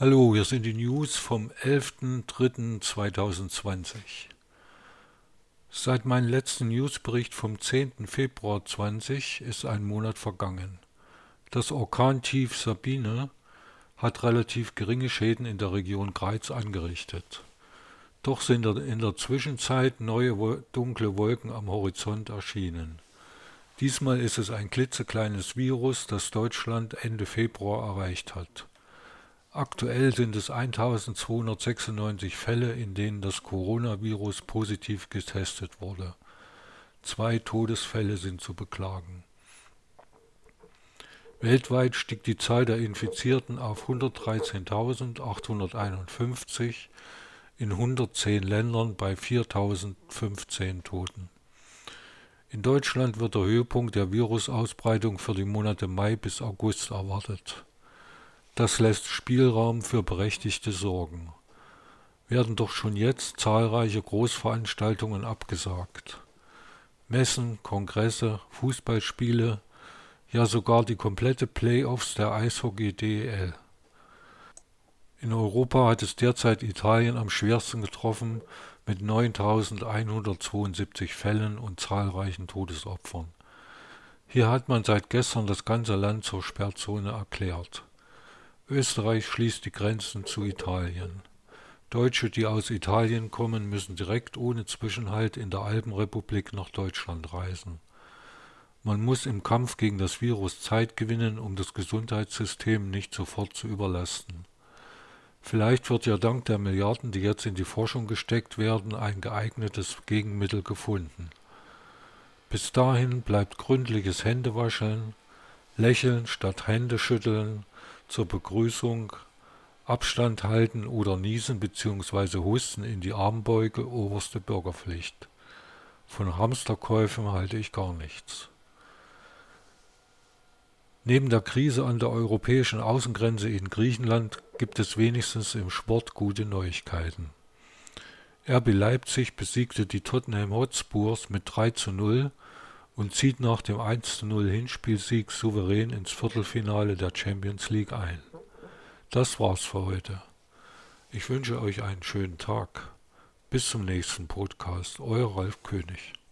Hallo, hier sind die News vom 11.03.2020. Seit meinem letzten Newsbericht vom 10. Februar 20 ist ein Monat vergangen. Das Orkantief Sabine hat relativ geringe Schäden in der Region Greiz angerichtet. Doch sind in der Zwischenzeit neue dunkle Wolken am Horizont erschienen. Diesmal ist es ein klitzekleines Virus, das Deutschland Ende Februar erreicht hat. Aktuell sind es 1296 Fälle, in denen das Coronavirus positiv getestet wurde. Zwei Todesfälle sind zu beklagen. Weltweit stieg die Zahl der Infizierten auf 113.851 in 110 Ländern bei 4.015 Toten. In Deutschland wird der Höhepunkt der Virusausbreitung für die Monate Mai bis August erwartet. Das lässt Spielraum für berechtigte Sorgen. Werden doch schon jetzt zahlreiche Großveranstaltungen abgesagt. Messen, Kongresse, Fußballspiele, ja sogar die komplette Playoffs der Eishockey DEL. In Europa hat es derzeit Italien am schwersten getroffen mit 9.172 Fällen und zahlreichen Todesopfern. Hier hat man seit gestern das ganze Land zur Sperrzone erklärt. Österreich schließt die Grenzen zu Italien. Deutsche, die aus Italien kommen, müssen direkt ohne Zwischenhalt in der Alpenrepublik nach Deutschland reisen. Man muss im Kampf gegen das Virus Zeit gewinnen, um das Gesundheitssystem nicht sofort zu überlasten. Vielleicht wird ja dank der Milliarden, die jetzt in die Forschung gesteckt werden, ein geeignetes Gegenmittel gefunden. Bis dahin bleibt gründliches Händewaschen, Lächeln statt Händeschütteln, zur Begrüßung Abstand halten oder niesen bzw. husten in die Armbeuge oberste Bürgerpflicht. Von Hamsterkäufen halte ich gar nichts. Neben der Krise an der europäischen Außengrenze in Griechenland gibt es wenigstens im Sport gute Neuigkeiten. RB Leipzig besiegte die Tottenham Hotspurs mit 3 zu 0 und zieht nach dem 1-0 Hinspielsieg souverän ins Viertelfinale der Champions League ein. Das war's für heute. Ich wünsche euch einen schönen Tag. Bis zum nächsten Podcast. Euer Ralf König.